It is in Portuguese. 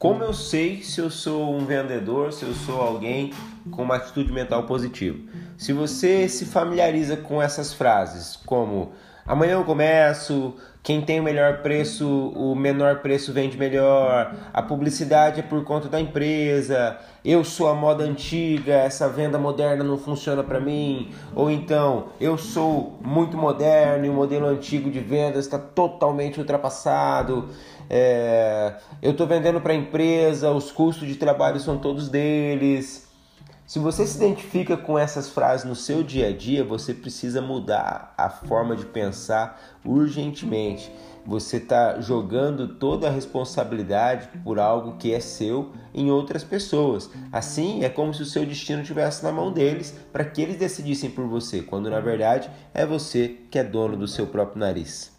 Como eu sei se eu sou um vendedor, se eu sou alguém com uma atitude mental positiva? Se você se familiariza com essas frases, como amanhã eu começo, quem tem o melhor preço, o menor preço vende melhor, a publicidade é por conta da empresa, eu sou a moda antiga, essa venda moderna não funciona para mim, ou então eu sou muito moderno e o modelo antigo de vendas está totalmente ultrapassado. É, eu estou vendendo para a empresa, os custos de trabalho são todos deles. Se você se identifica com essas frases no seu dia a dia, você precisa mudar a forma de pensar urgentemente. Você está jogando toda a responsabilidade por algo que é seu em outras pessoas. Assim, é como se o seu destino estivesse na mão deles para que eles decidissem por você, quando na verdade é você que é dono do seu próprio nariz.